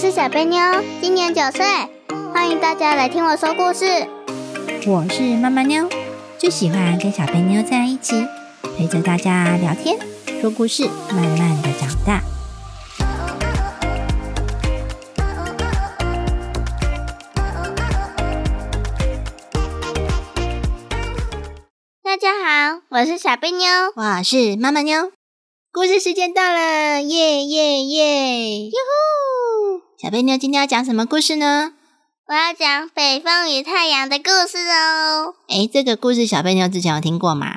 是小贝妞，今年九岁，欢迎大家来听我说故事。我是妈妈妞，最喜欢跟小贝妞在一起，陪着大家聊天、说故事，慢慢的长大。大家好，我是小贝妞，我是妈妈妞，故事时间到了，耶耶耶！哟呼！小贝妞今天要讲什么故事呢？我要讲北风与太阳的故事哦。哎，这个故事小贝妞之前有听过吗？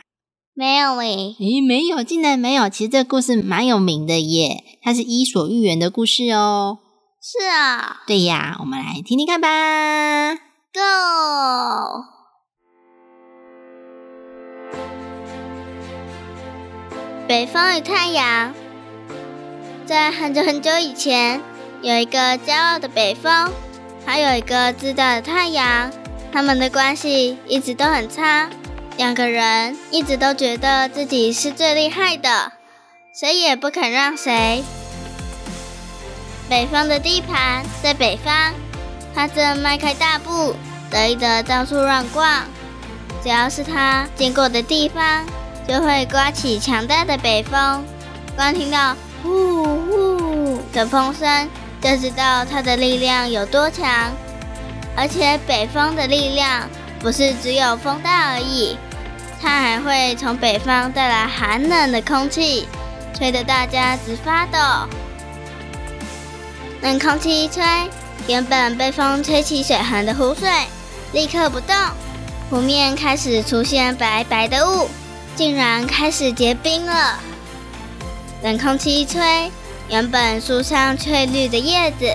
没有诶。诶，没有，竟然没有。其实这个故事蛮有名的耶，它是伊索寓言的故事哦。是啊。对呀，我们来听听看吧。Go！北风与太阳，在很久很久以前，有一个骄傲的北风，还有一个自大的太阳，他们的关系一直都很差。两个人一直都觉得自己是最厉害的，谁也不肯让谁。北风的地盘在北方，他正迈开大步，得意的到处乱逛。只要是他经过的地方，就会刮起强大的北风。光听到呼呼的风声，就知道它的力量有多强。而且北风的力量不是只有风大而已，它还会从北方带来寒冷的空气，吹得大家直发抖。冷空气一吹，原本被风吹起水痕的湖水立刻不动，湖面开始出现白白的雾，竟然开始结冰了。冷空气一吹，原本树上翠绿的叶子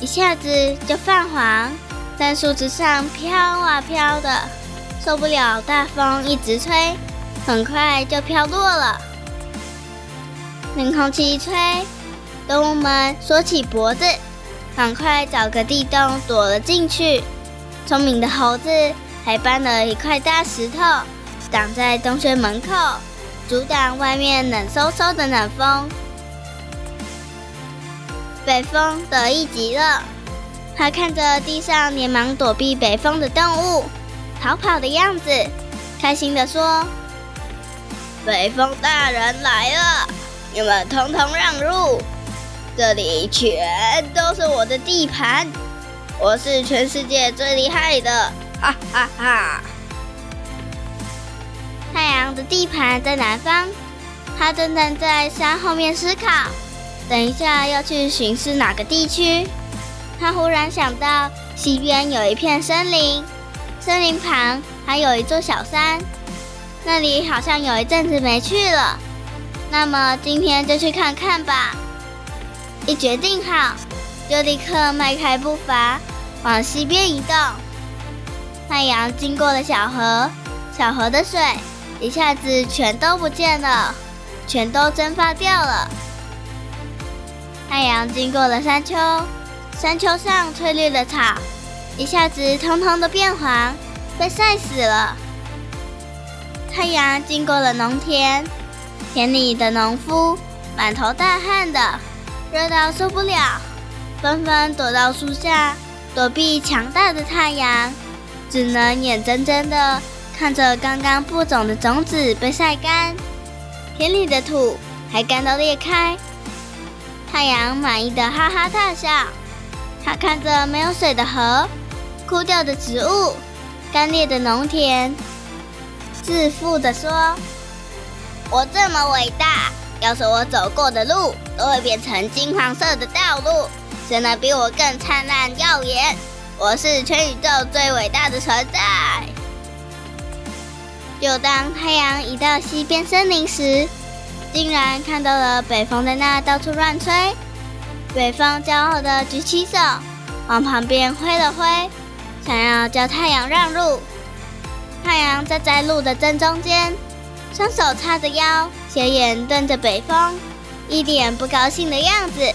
一下子就泛黄，在树枝上飘啊飘的，受不了大风一直吹，很快就飘落了。冷空气一吹。动物们缩起脖子，赶快找个地洞躲了进去。聪明的猴子还搬了一块大石头挡在洞穴门口，阻挡外面冷飕飕的冷风。北风得意极了，他看着地上连忙躲避北风的动物逃跑的样子，开心地说：“北风大人来了，你们通通让路。”这里全都是我的地盘，我是全世界最厉害的，哈哈哈！太阳的地盘在南方，他正站在山后面思考，等一下要去巡视哪个地区。他忽然想到西边有一片森林，森林旁还有一座小山，那里好像有一阵子没去了。那么今天就去看看吧。一决定好，就立刻迈开步伐往西边移动。太阳经过了小河，小河的水一下子全都不见了，全都蒸发掉了。太阳经过了山丘，山丘上翠绿的草一下子通通都变黄，被晒死了。太阳经过了农田，田里的农夫满头大汗的。热到受不了，纷纷躲到树下躲避强大的太阳，只能眼睁睁的看着刚刚播种的种子被晒干，田里的土还干到裂开。太阳满意的哈哈大笑，他看着没有水的河、枯掉的植物、干裂的农田，自负的说：“我这么伟大。”要是我走过的路都会变成金黄色的道路，谁能比我更灿烂耀眼？我是全宇宙最伟大的存在。就当太阳移到西边森林时，竟然看到了北风在那到处乱吹。北风骄傲地举起手，往旁边挥了挥，想要叫太阳让路。太阳站在路的正中间。双手叉着腰，斜眼瞪着北风，一脸不高兴的样子。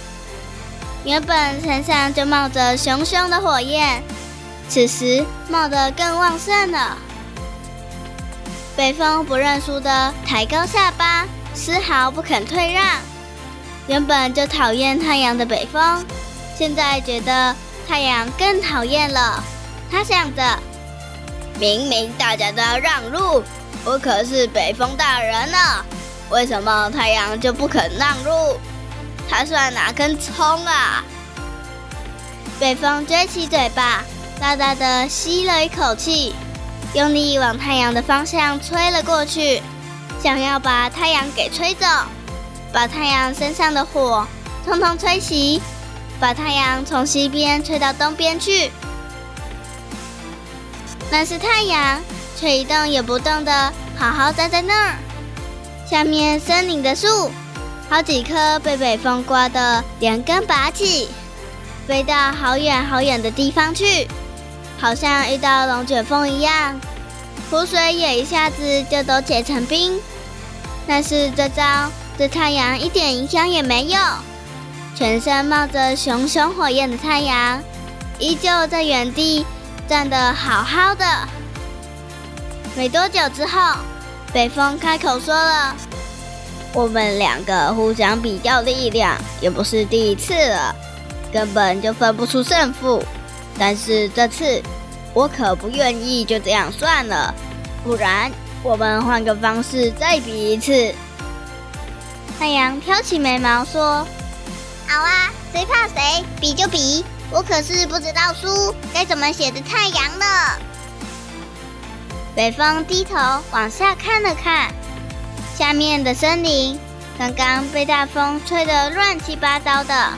原本身上就冒着熊熊的火焰，此时冒得更旺盛了。北风不认输的抬高下巴，丝毫不肯退让。原本就讨厌太阳的北风，现在觉得太阳更讨厌了。他想着，明明大家都要让路，我可是北风大人呢，为什么太阳就不肯让路？他算哪根葱啊？北风撅起嘴巴，大大的吸了一口气，用力往太阳的方向吹了过去，想要把太阳给吹走，把太阳身上的火通通吹熄，把太阳从西边吹到东边去。但是太阳却一动也不动的，好好站在那儿。下面森林的树。好几棵被北风刮得连根拔起，飞到好远好远的地方去，好像遇到龙卷风一样。湖水也一下子就都结成冰。但是这招对太阳一点影响也没有，全身冒着熊熊火焰的太阳，依旧在原地站得好好的。没多久之后，北风开口说了。我们两个互相比较力量，也不是第一次了，根本就分不出胜负。但是这次，我可不愿意就这样算了，不然我们换个方式再比一次。太阳挑起眉毛说：“好啊，谁怕谁，比就比。我可是不知道书该怎么写的太阳呢。”北风低头往下看了看。下面的森林刚刚被大风吹得乱七八糟的，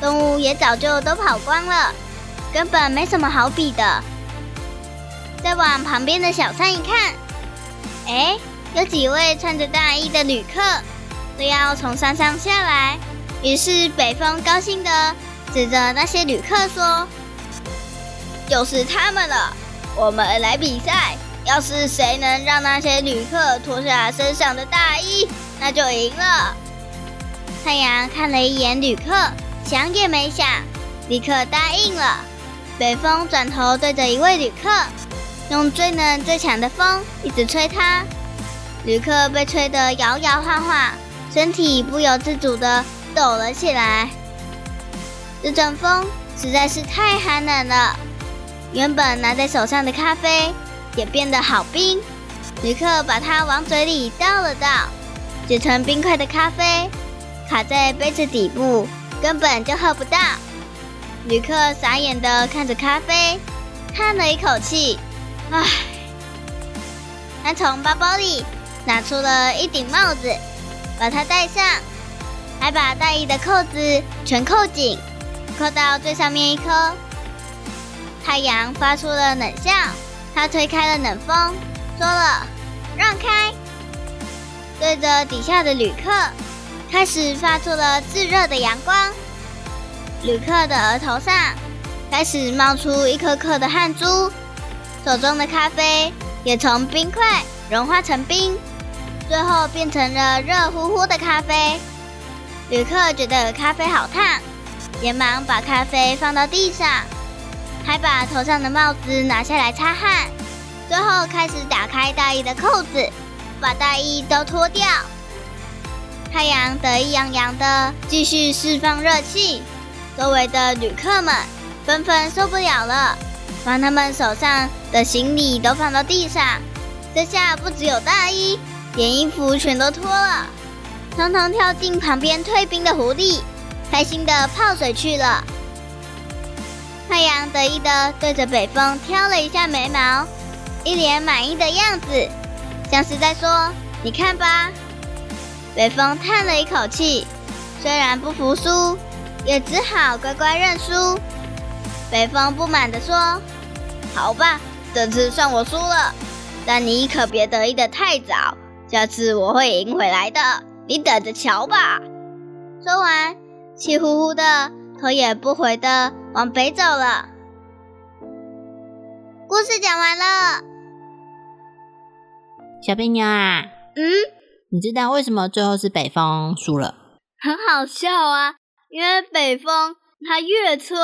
动物也早就都跑光了，根本没什么好比的。再往旁边的小山一看，哎，有几位穿着大衣的旅客都要从山上下来。于是北风高兴的指着那些旅客说：“就是他们了，我们来比赛。”要是谁能让那些旅客脱下身上的大衣，那就赢了。太阳看了一眼旅客，想也没想，立刻答应了。北风转头对着一位旅客，用最冷最强的风一直吹它。旅客被吹得摇摇晃晃，身体不由自主地抖了起来。这阵风实在是太寒冷了，原本拿在手上的咖啡。也变得好冰，旅客把它往嘴里倒了倒，结成冰块的咖啡卡在杯子底部，根本就喝不到。旅客傻眼的看着咖啡，叹了一口气，唉。他从包包里拿出了一顶帽子，把它戴上，还把大衣的扣子全扣紧，扣到最上面一颗。太阳发出了冷笑。他推开了冷风，说了：“让开！”对着底下的旅客，开始发出了炙热的阳光。旅客的额头上开始冒出一颗颗的汗珠，手中的咖啡也从冰块融化成冰，最后变成了热乎乎的咖啡。旅客觉得咖啡好烫，连忙把咖啡放到地上。还把头上的帽子拿下来擦汗，最后开始打开大衣的扣子，把大衣都脱掉。太阳得意洋洋的继续释放热气，周围的旅客们纷纷受不了了，把他们手上的行李都放到地上。这下不只有大衣，连衣服全都脱了，通通跳进旁边退冰的湖里，开心的泡水去了。太阳得意的对着北风挑了一下眉毛，一脸满意的样子，像是在说：“你看吧。”北风叹了一口气，虽然不服输，也只好乖乖认输。北风不满的说：“好吧，这次算我输了，但你可别得意的太早，下次我会赢回来的，你等着瞧吧。”说完，气呼呼的。头也不回的往北走了。故事讲完了。小贝妞啊，嗯，你知道为什么最后是北风输了？很好笑啊，因为北风它越吹，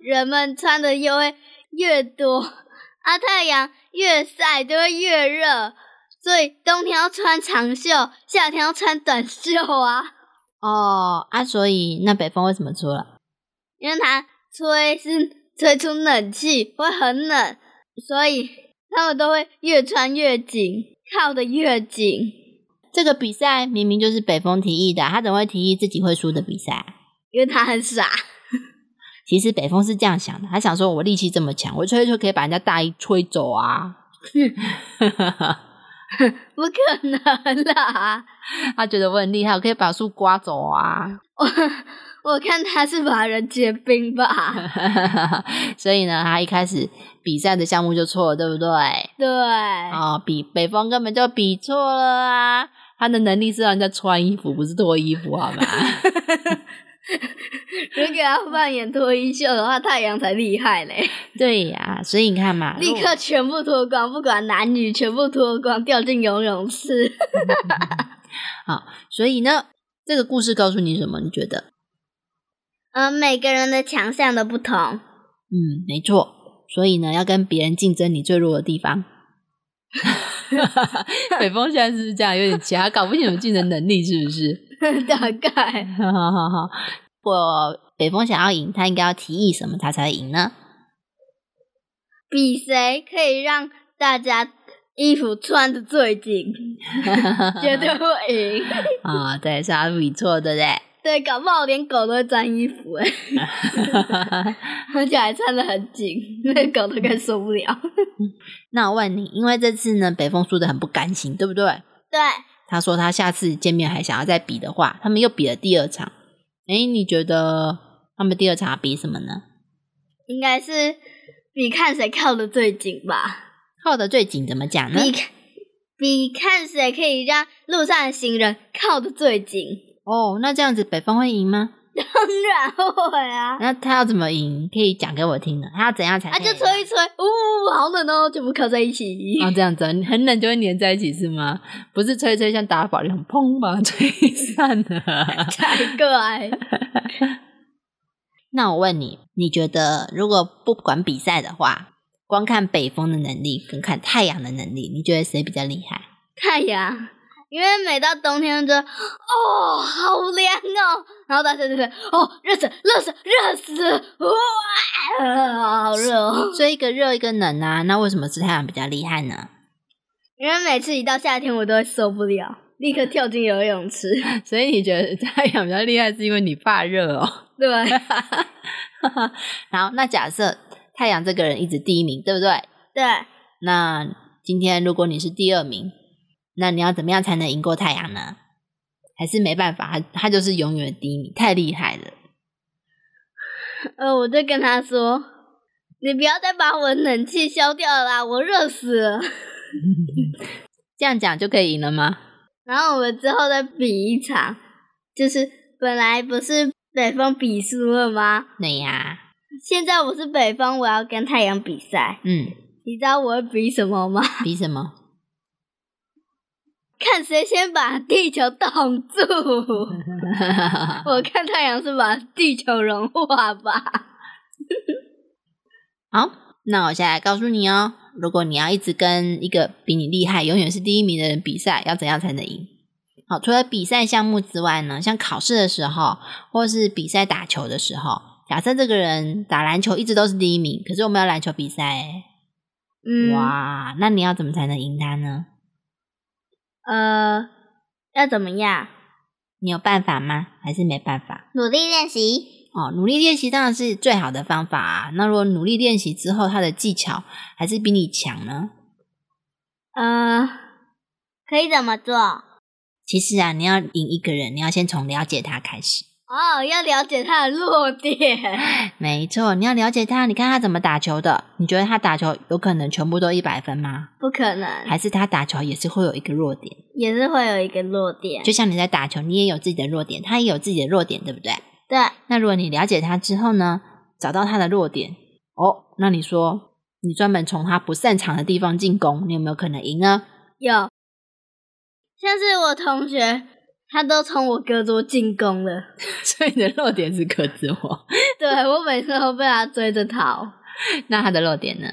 人们穿的又会越多，啊，太阳越晒就会越热，所以冬天要穿长袖，夏天要穿短袖啊。哦，啊，所以那北风为什么出了？因为他吹是吹出冷气，会很冷，所以他们都会越穿越紧，靠得越紧。这个比赛明明就是北风提议的，他怎么会提议自己会输的比赛？因为他很傻。其实北风是这样想的，他想说我力气这么强，我吹一吹可以把人家大衣吹走啊。不可能啦！他觉得我很厉害，我可以把树刮走啊。我我看他是把人结冰吧。所以呢，他一开始比赛的项目就错了，对不对？对。哦，比北风根本就比错了啊！他的能力是让人家穿衣服，不是脱衣服，好吗？如果要扮演脱衣秀的话，太阳才厉害嘞。对呀，所以你看嘛，立刻全部脱光，不管男女，全部脱光，掉进游泳池。好，所以呢，这个故事告诉你什么？你觉得？嗯，每个人的强项都不同。嗯，没错。所以呢，要跟别人竞争你最弱的地方。北风现在是这样，有点奇，他搞不清楚竞争能力是不是？大概。好好好。果北风想要赢，他应该要提议什么，他才会赢呢？比谁可以让大家衣服穿的最紧，绝对会赢。啊，对，是他比错，对不对？对，搞不好连狗都会沾衣服哎，而且还穿的很紧，那狗都该受不了。那我问你，因为这次呢，北风输的很不甘心，对不对？对。他说他下次见面还想要再比的话，他们又比了第二场。哎，你觉得他们第二场比什么呢？应该是比看谁靠的最紧吧。靠的最紧怎么讲呢？比比看谁可以让路上的行人靠的最紧。哦，那这样子北方会赢吗？当 然会啊！那他要怎么赢？可以讲给我听的。他要怎样才？他就吹一吹，呜，好冷哦，全部靠在一起。哦，这样子，很冷就会粘在一起是吗？不是吹吹像打保龄，砰把吹散了。才怪！那我问你，你觉得如果不管比赛的话，光看北风的能力跟看太阳的能力，你觉得谁比较厉害？太阳。因为每到冬天就哦，好凉哦，然后大家就说哦，热死，热死，热死，哇，好热哦。所以一个热一个冷啊，那为什么是太阳比较厉害呢？因为每次一到夏天，我都会受不了，立刻跳进游泳池。所以你觉得太阳比较厉害，是因为你怕热哦？对。好，那假设太阳这个人一直第一名，对不对？对。那今天如果你是第二名？那你要怎么样才能赢过太阳呢？还是没办法，他他就是永远第一名，太厉害了。呃，我就跟他说：“你不要再把我的冷气消掉了，我热死了。”这样讲就可以赢了吗？然后我们之后再比一场，就是本来不是北方比输了吗？对呀。现在我是北方，我要跟太阳比赛。嗯，你知道我会比什么吗？比什么？看谁先把地球挡住！我看太阳是把地球融化吧。好，那我现在告诉你哦，如果你要一直跟一个比你厉害、永远是第一名的人比赛，要怎样才能赢？好，除了比赛项目之外呢，像考试的时候，或是比赛打球的时候，假设这个人打篮球一直都是第一名，可是我们有篮球比赛，嗯，哇，那你要怎么才能赢他呢？呃，要怎么样？你有办法吗？还是没办法？努力练习哦，努力练习当然是最好的方法啊。那如果努力练习之后，他的技巧还是比你强呢？呃，可以怎么做？其实啊，你要赢一个人，你要先从了解他开始。哦，要了解他的弱点。没错，你要了解他。你看他怎么打球的？你觉得他打球有可能全部都一百分吗？不可能。还是他打球也是会有一个弱点？也是会有一个弱点。就像你在打球，你也有自己的弱点，他也有自己的弱点，对不对？对。那如果你了解他之后呢，找到他的弱点，哦，那你说你专门从他不擅长的地方进攻，你有没有可能赢呢？有。像是我同学。他都从我胳膊进攻了，所以你的弱点是胳肢窝。对我每次都被他追着逃。那他的弱点呢？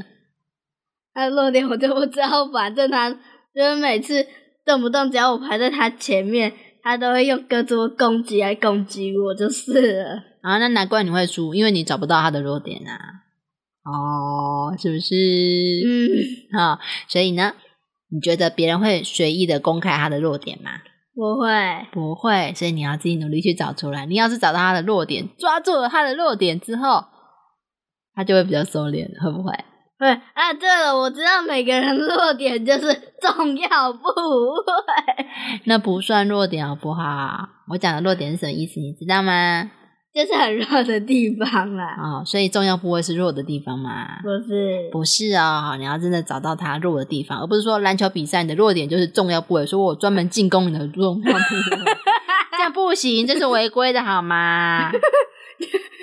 他的弱点我就不知道，反正他就是每次动不动只要我排在他前面，他都会用胳肢窝攻击来攻击我，就是了。啊，那难怪你会输，因为你找不到他的弱点啊。哦，是不是？嗯，好、所以呢，你觉得别人会随意的公开他的弱点吗？不会，不会，所以你要自己努力去找出来。你要是找到他的弱点，抓住了他的弱点之后，他就会比较收敛了，会不会？对啊，对了，我知道每个人弱点就是重要部位，那不算弱点好不好？我讲的弱点是什么意思？你知道吗？就是很弱的地方啦。哦，所以重要部位是弱的地方吗？不是，不是哦，你要真的找到它弱的地方，而不是说篮球比赛你的弱点就是重要部位，说我专门进攻你的重要部位，这样不行，这是违规的好吗？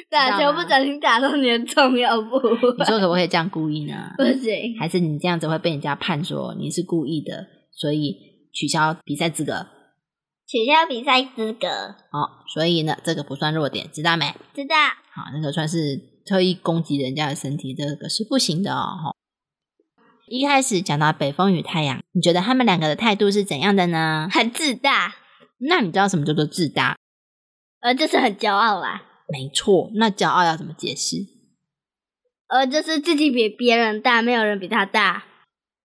打球不小心打到你的重要部位，你说可不可以这样故意呢？不行。还是你这样子会被人家判说你是故意的，所以取消比赛资格？取消比赛资格，哦，所以呢，这个不算弱点，知道没？知道？好，那个算是特意攻击人家的身体，这个是不行的哦。吼一开始讲到北风与太阳，你觉得他们两个的态度是怎样的呢？很自大，那你知道什么叫做自大？呃，就是很骄傲啦，没错，那骄傲要怎么解释？呃，就是自己比别人大，没有人比他大，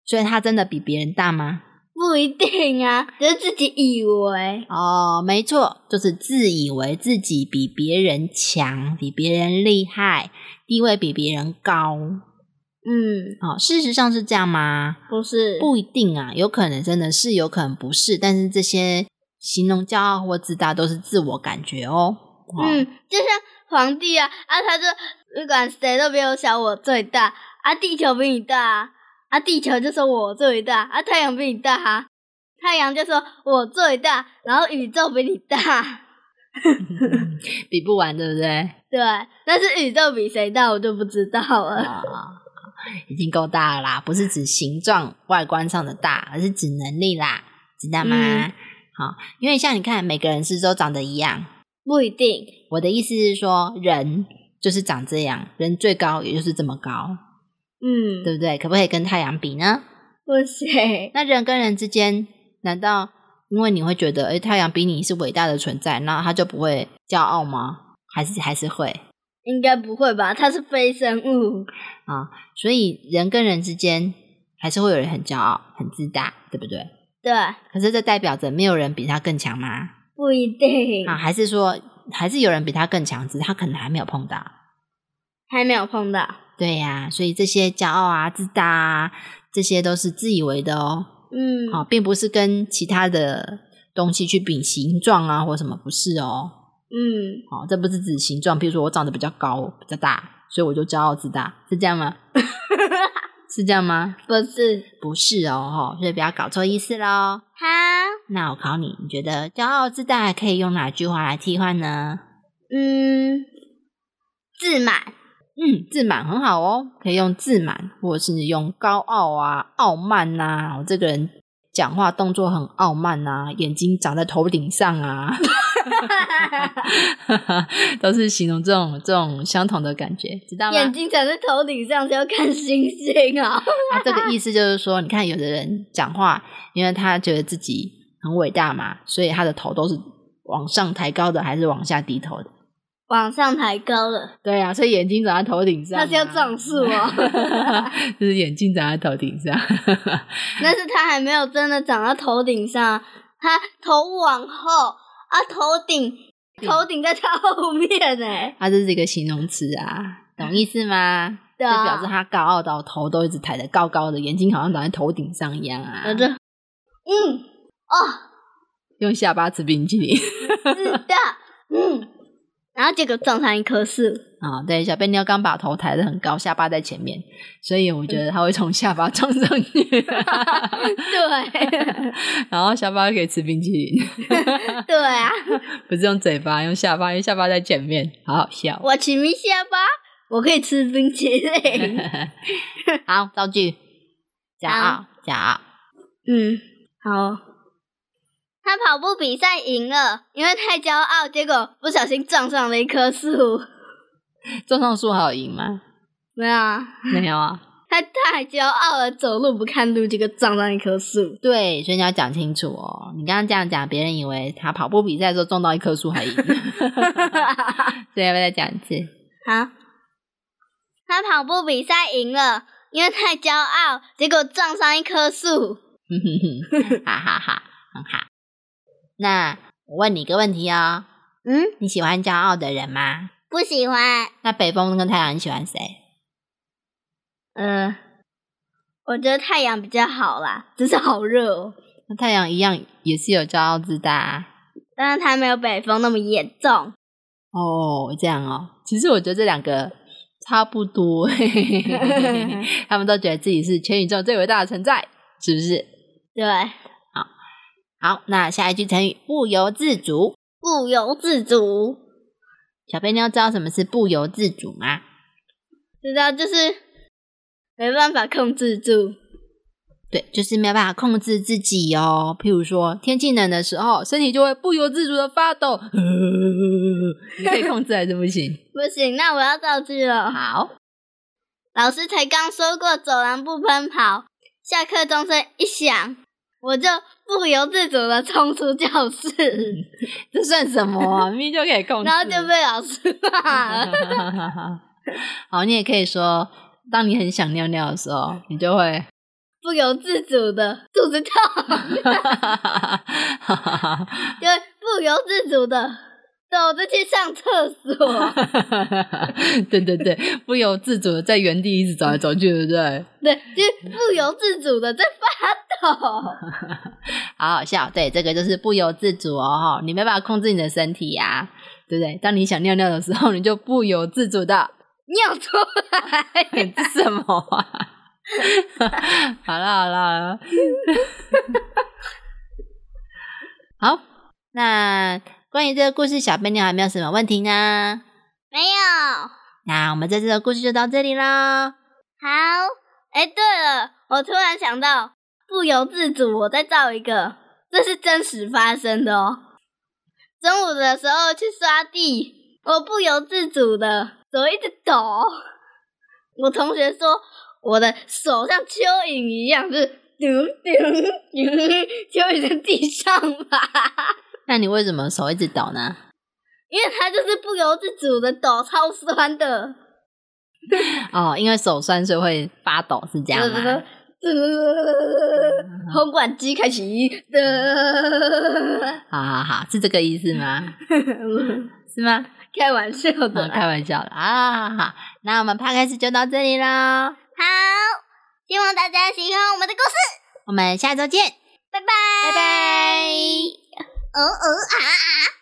所以他真的比别人大吗？不一定啊，只是自己以为。哦，没错，就是自以为自己比别人强，比别人厉害，地位比别人高。嗯，哦，事实上是这样吗？不是，不一定啊，有可能真的是，有可能不是。但是这些形容骄傲或自大都是自我感觉哦。哦嗯，就像皇帝啊，啊，他就不管谁都比我小，我最大啊，地球比你大啊，啊，地球就说我最大啊，太阳比你大啊，太阳就说我最大，然后宇宙比你大，比不完，对不对？对，但是宇宙比谁大我就不知道了。啊、已经够大了啦，不是指形状外观上的大，而是指能力啦，知道吗？嗯好，因为像你看，每个人是都长得一样。不一定，我的意思是说，人就是长这样，人最高也就是这么高，嗯，对不对？可不可以跟太阳比呢？不行，那人跟人之间，难道因为你会觉得，哎，太阳比你是伟大的存在，那他就不会骄傲吗？还是还是会应该不会吧？它是非生物，啊？所以人跟人之间还是会有人很骄傲、很自大，对不对？对，可是这代表着没有人比他更强吗？不一定，啊，还是说还是有人比他更强，只是他可能还没有碰到？还没有碰到。对呀、所以这些骄傲啊、自大啊，这些都是自以为的哦。嗯，好、并不是跟其他的东西去比形状啊或什么，不是哦。嗯，好、这不是指形状，比如说我长得比较高、比较大，所以我就骄傲自大，是这样吗？是这样吗？不是，不是哦，哈，所以不要搞错意思喽。好，那我考你，你觉得骄傲自大可以用哪句话来替换呢？嗯，自满，嗯，自满很好哦，可以用自满，或者是用高傲啊、傲慢呐、我这个人讲话动作很傲慢呐、眼睛长在头顶上啊，都是形容这种这种相同的感觉，知道吗？眼睛长在头顶上是要看星星哦。啊，这个意思就是说，你看有的人讲话，因为他觉得自己很伟大嘛，所以他的头都是往上抬高的，还是往下低头的？往上抬高了，对啊，所以眼睛长在头顶上、啊，那是要撞树哦。就是眼睛长在头顶上。但是他还没有真的长到头顶上，他头往后啊，头顶头顶在他后面呢。它这是一个形容词啊，懂意思吗？对就表示啊，他高傲到头都一直抬得高高的，眼睛好像长在头顶上一样啊。嗯哦，用下巴吃冰淇淋是的，嗯，然后结果撞上一棵树，啊、对，小贝妞刚把头抬得很高，下巴在前面，所以我觉得他会从下巴撞上去，对然后下巴可以吃冰淇淋，对啊，不是用嘴巴，用下巴，因为下巴在前面，好好笑。我起名下巴，我可以吃冰淇淋。好，造句，骄傲，骄傲。嗯，好，他跑步比赛赢了，因为太骄傲，结果不小心撞上了一棵树。撞上树还有赢吗？没有啊，没有啊。他太骄傲了，走路不看路，结果撞上一棵树。对，所以你要讲清楚哦。你刚刚这样讲，别人以为他跑步比赛的时候撞到一棵树还赢。所以要不要再讲一次？好，他跑步比赛赢了，因为太骄傲，结果撞上一棵树。哈哈哈，很好。那我问你一个问题哦，嗯，你喜欢骄傲的人吗？不喜欢。那北风跟太阳，你喜欢谁？呃，我觉得太阳比较好啦，只是好热哦。那太阳一样也是有骄傲自大、啊。但是它没有北风那么严重。哦，这样哦。其实我觉得这两个差不多，他们都觉得自己是全宇宙最伟大的存在，是不是？对，好，那下一句成语“不由自主不由自主，”，小贝妞知道什么是不由自主吗？知道就是没办法控制住。对，就是没有办法控制自己哦。譬如说，天气冷的时候，身体就会不由自主的发抖。你可以控制还是不行？不行，那我要造句了。好，老师才刚说过走廊不奔跑，下课钟声一响，我就不由自主的冲出教室，这算什么啊？明明就可以控制。然后就被老师骂了。好，你也可以说，当你很想尿尿的时候，你就会不由自主的肚子痛，就会不由自主的走着去上厕所。对对对，不由自主的在原地一直走来走去，对不对？对，就是不由自主的在。好好笑，对，这个就是不由自主哦，哈，你没办法控制你的身体呀、对不对？当你想尿尿的时候，你就不由自主的，尿出来，这什么啊？好了好了好了，好，那关于这个故事，小贝妞还没有什么问题呢？没有。那我们这次的故事就到这里啦。好，哎，对了，我突然想到，不由自主，我再造一个，这是真实发生的哦。中午的时候去刷地，我不由自主的手一直抖。我同学说我的手像蚯蚓一样，就是嘟嘟嘟，蚯蚓在地上爬，那你为什么手一直抖呢？因为它就是不由自主的抖，超酸的。哦，因为手酸所以会发抖，是这样吗？烘管机开启的，好好好，是这个意思吗？是吗？开玩笑嗯，的啦。开玩笑的啊！好好好，那我们 p 开始就到这里喽，好，希望大家喜欢我们的故事。我们下周见，拜拜，拜拜。哦哦啊啊！